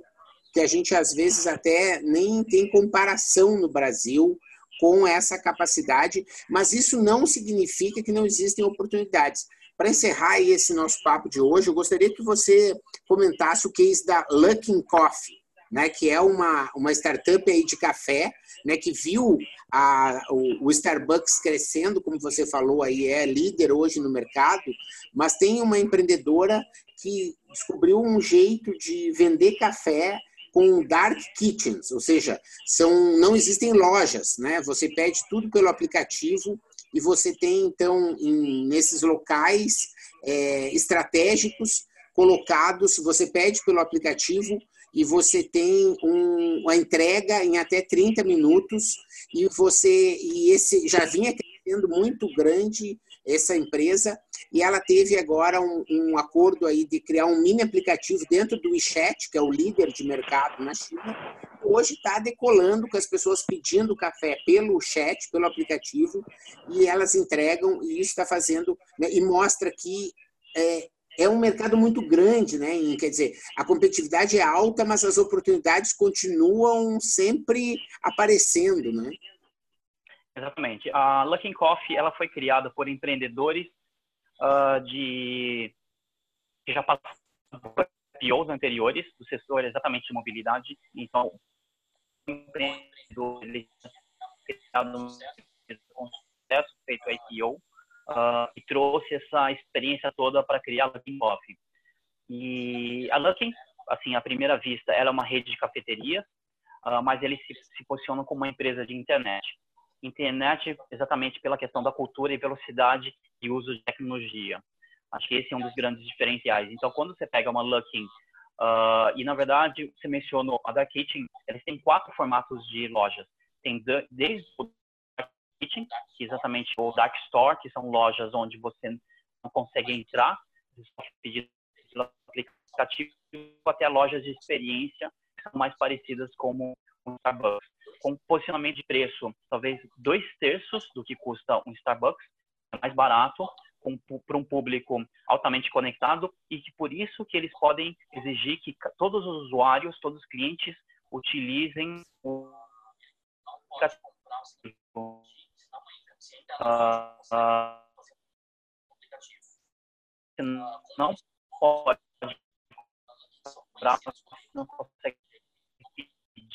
que a gente às vezes até nem tem comparação no Brasil com essa capacidade, mas isso não significa que não existem oportunidades. Para encerrar esse nosso papo de hoje, eu gostaria que você comentasse o case da Luckin Coffee, né, que é uma, uma startup aí de café, né, que viu a, o, o, Starbucks crescendo, como você falou aí, é líder hoje no mercado, mas tem uma empreendedora que descobriu um jeito de vender café com dark kitchens, ou seja, são não existem lojas, né? Você pede tudo pelo aplicativo e você tem então em, nesses locais é, estratégicos colocados, você pede pelo aplicativo e você tem um, uma entrega em até 30 minutos e você e esse já vinha crescendo muito grande essa empresa e ela teve agora um, um, acordo aí de criar um mini aplicativo dentro do WeChat, que é o líder de mercado na China. Hoje está decolando com as pessoas pedindo café pelo chat, pelo aplicativo, e elas entregam, e isso está fazendo, né, e mostra que é, é um mercado muito grande, né? quer dizer, a competitividade é alta, mas as oportunidades continuam sempre aparecendo, né? Exatamente. A Luckin Coffee ela foi criada por empreendedores uh, de que já passaram por IPOs anteriores do setor exatamente de mobilidade. Então, o empreendedor ele criado um sucesso feito IPO uh, e trouxe essa experiência toda para criar a Luckin Coffee. E a Luckin, assim, à primeira vista, ela é uma rede de cafeterias, uh, mas eles se, se posicionam como uma empresa de internet internet exatamente pela questão da cultura e velocidade de uso de tecnologia. Acho que esse é um dos grandes diferenciais. Então, quando você pega uma Luckin, uh, e na verdade você mencionou a Dark Kitchen, eles têm quatro formatos de lojas. Tem desde o Dark Kitchen, que é exatamente o Dark Store, que são lojas onde você não consegue entrar, pedir pelo aplicativo, até lojas de experiência, que são mais parecidas como um Starbucks com posicionamento de preço talvez dois terços do que custa um Starbucks, é mais barato, para um público altamente conectado e que por isso que eles podem exigir que todos os usuários, todos os clientes utilizem o uh, uh, não pode. Não consegue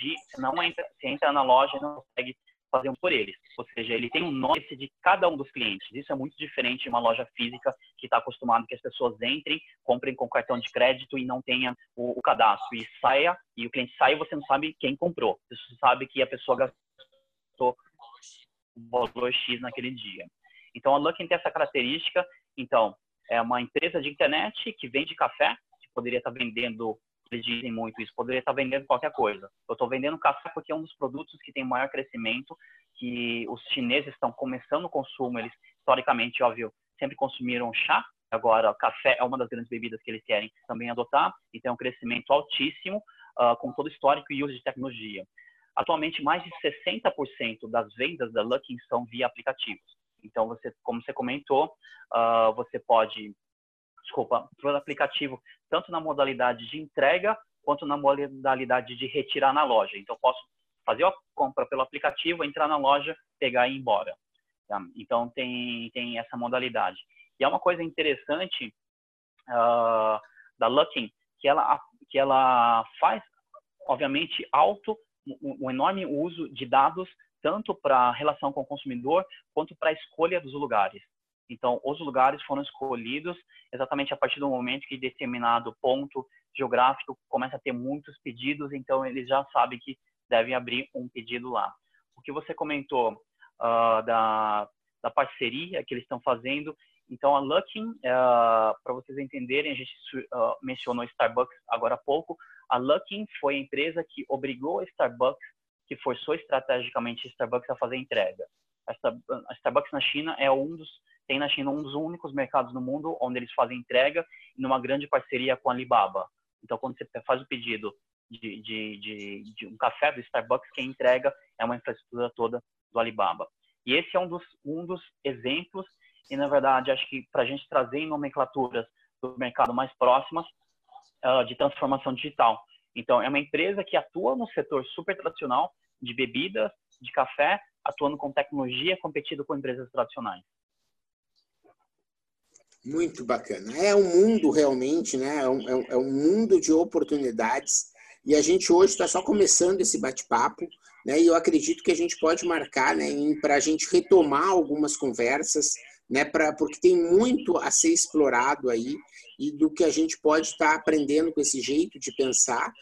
de não entra, se entra na loja e não consegue fazer um por eles. Ou seja, ele tem um nome de cada um dos clientes. Isso é muito diferente de uma loja física que está acostumado que as pessoas entrem, comprem com cartão de crédito e não tenha o, o, cadastro e saia e o cliente sai e você não sabe quem comprou. Você sabe que a pessoa gastou o valor X naquele dia. Então a Luckin tem essa característica. Então é uma empresa de internet que vende café, que poderia estar vendendo eles dizem muito isso, poderia estar vendendo qualquer coisa. Eu estou vendendo café porque é um dos produtos que tem maior crescimento, que os chineses estão começando o consumo, eles historicamente, óbvio, sempre consumiram chá, agora café é uma das grandes bebidas que eles querem também adotar, e tem um crescimento altíssimo, uh, com todo o histórico e uso de tecnologia. atualmente mais de 60% das vendas da Luckin são via aplicativos. Então, você, como você comentou, uh, você pode, desculpa, pelo aplicativo, tanto na modalidade de entrega quanto na modalidade de retirar na loja. Então, posso fazer a compra pelo aplicativo, entrar na loja, pegar e ir embora. Tá? Então, tem, tem essa modalidade. E é uma coisa interessante uh, da Luckin, que ela, que ela faz, obviamente, alto, um, um enorme uso de dados, tanto para relação com o consumidor, quanto para a escolha dos lugares. Então, os lugares foram escolhidos exatamente a partir do momento que determinado ponto geográfico começa a ter muitos pedidos, então eles já sabem que devem abrir um pedido lá. O que você comentou uh, da, da parceria que eles estão fazendo, então a Luckin, uh, para vocês entenderem, a gente uh, mencionou Starbucks agora há pouco, a Luckin foi a empresa que obrigou a Starbucks, que forçou estrategicamente a Starbucks a fazer entrega. A Starbucks na China é um dos tem na China um dos únicos mercados no mundo onde eles fazem entrega numa grande parceria com a Alibaba. Então, quando você faz o pedido de, de, de, de, um café do Starbucks, quem entrega é uma infraestrutura toda do Alibaba. E esse é um dos, um dos exemplos, e na verdade, acho que para a gente trazer nomenclaturas do mercado mais próximas uh, de transformação digital. Então, é uma empresa que atua no setor super tradicional de bebidas, de café, atuando com tecnologia, competindo com empresas tradicionais. Muito bacana. É um mundo realmente, né? É um, é um é mundo de oportunidades e a gente hoje está só começando esse bate-papo, né? E eu acredito que a gente pode marcar, né, para a gente retomar algumas conversas, né? Pra, porque tem muito a ser explorado aí e do que a gente pode estar tá aprendendo com esse jeito de pensar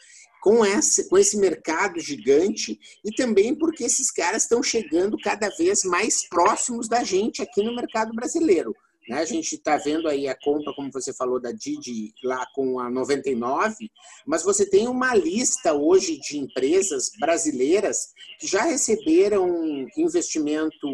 com esse, com esse mercado gigante e também porque esses caras estão chegando cada vez mais próximos da gente aqui no mercado brasileiro. Né? A gente está vendo aí a compra, como você falou, da Didi lá com a 99, mas você tem uma lista hoje de empresas brasileiras que já receberam investimento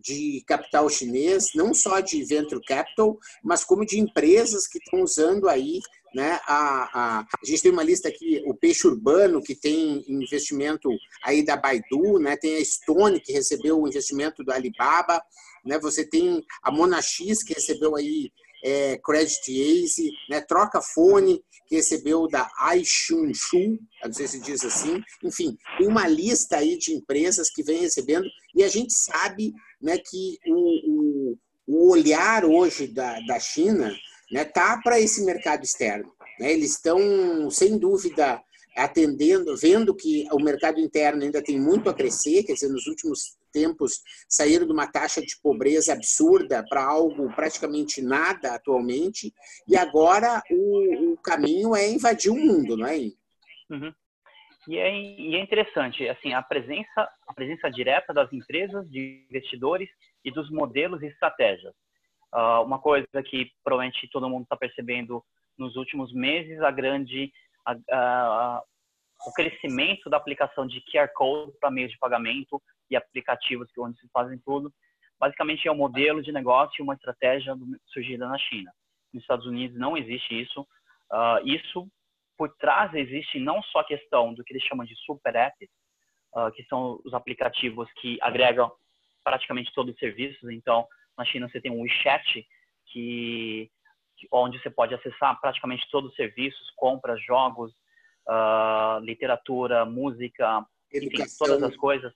de capital chinês, não só de venture capital, mas como de empresas que estão usando aí né? A, a, a, gente tem uma lista aqui, o Peixe Urbano, que tem investimento aí da Baidu, né? tem a Stone, que recebeu o investimento do Alibaba, né? você tem a Monax, que recebeu aí é, Credit Ace, né? Troca Fone, que recebeu da Aishunshu, não sei se diz assim, enfim, tem uma lista aí de empresas que vem recebendo, e a gente sabe né, que o, o, o olhar hoje da, da China né, tá para esse mercado externo. Né? Eles estão, sem dúvida, atendendo, vendo que o mercado interno ainda tem muito a crescer, quer dizer, nos últimos tempos saíram de uma taxa de pobreza absurda para algo praticamente nada atualmente, e agora o, o, caminho é invadir o mundo, não é? Uhum. E é, e é interessante, assim, a presença, a presença direta das empresas, de investidores e dos modelos e estratégias. Uh, uma coisa que provavelmente todo mundo está percebendo nos últimos meses, a grande a, a, o crescimento da aplicação de QR Code para meios de pagamento e aplicativos que onde se fazem tudo. Basicamente é um modelo de negócio e uma estratégia surgida na China. Nos Estados Unidos não existe isso. Uh, isso por trás existe não só a questão do que eles chamam de super apps, uh, que são os aplicativos que agregam praticamente todos os serviços. Então, na China você tem um WeChat, que, onde você pode acessar praticamente todos os serviços, compras, jogos, uh, literatura, música, enfim, todas as coisas.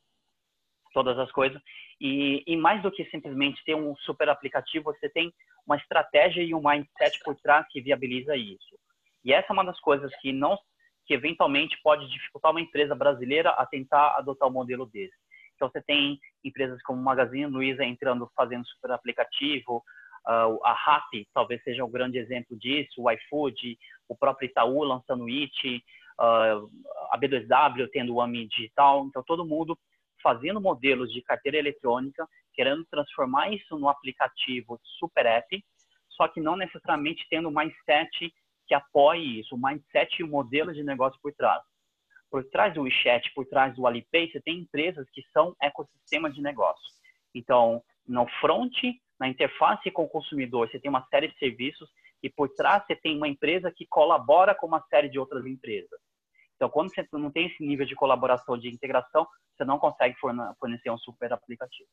Todas as coisas. E, e mais do que simplesmente ter um super aplicativo, você tem uma estratégia e um mindset por trás que viabiliza isso. E essa é uma das coisas que não que eventualmente pode dificultar uma empresa brasileira a tentar adotar um modelo desse. Então, você tem empresas como Magazine Luiza entrando, fazendo super aplicativo, uh, a Rappi talvez seja um grande exemplo disso, o iFood, o próprio Itaú lançando o It, uh, a B2W tendo o AMI digital. Então, todo mundo fazendo modelos de carteira eletrônica, querendo transformar isso no aplicativo super app, só que não necessariamente tendo o mindset que apoie isso, o mindset e o modelo de negócio por trás por trás do WeChat, por trás do Alipay, você tem empresas que são ecossistemas de negócio. Então, no front, na interface com o consumidor, você tem uma série de serviços e por trás você tem uma empresa que colabora com uma série de outras empresas. Então, quando você não tem esse nível de colaboração, de integração, você não consegue fornecer um super aplicativo.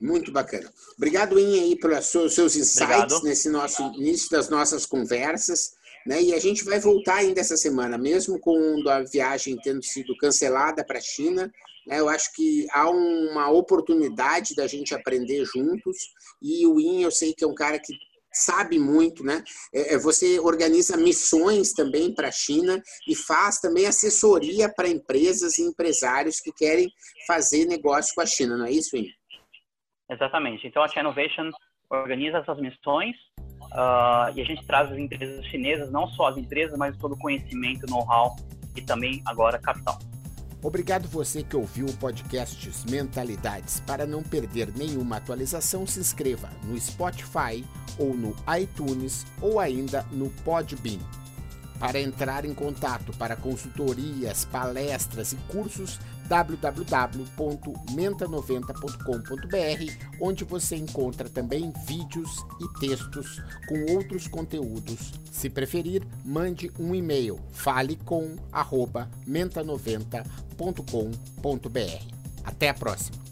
Muito bacana. Obrigado, In, aí, pelos seus insights Obrigado. nesse nosso início das nossas conversas. Né? E a gente vai voltar ainda essa semana, mesmo com a viagem tendo sido cancelada para a China. Né? Eu acho que há uma oportunidade da gente aprender juntos. E o In, eu sei que é um cara que sabe muito, né? É, é, você organiza missões também para a China e faz também assessoria para empresas e empresários que querem fazer negócio com a China, não é isso, In? Exatamente. Então a China Innovation organiza essas missões uh, e a gente traz as empresas chinesas, não só as empresas, mas todo o conhecimento, know-how e também agora capital. Obrigado você que ouviu o podcast Mentalidades. Para não perder nenhuma atualização, se inscreva no Spotify ou no iTunes ou ainda no Podbean. Para entrar em contato para consultorias, palestras e cursos, www.menta90.com.br, onde você encontra também vídeos e textos com outros conteúdos. Se preferir, mande um e-mail falecom@menta90.com.br. Até a próxima.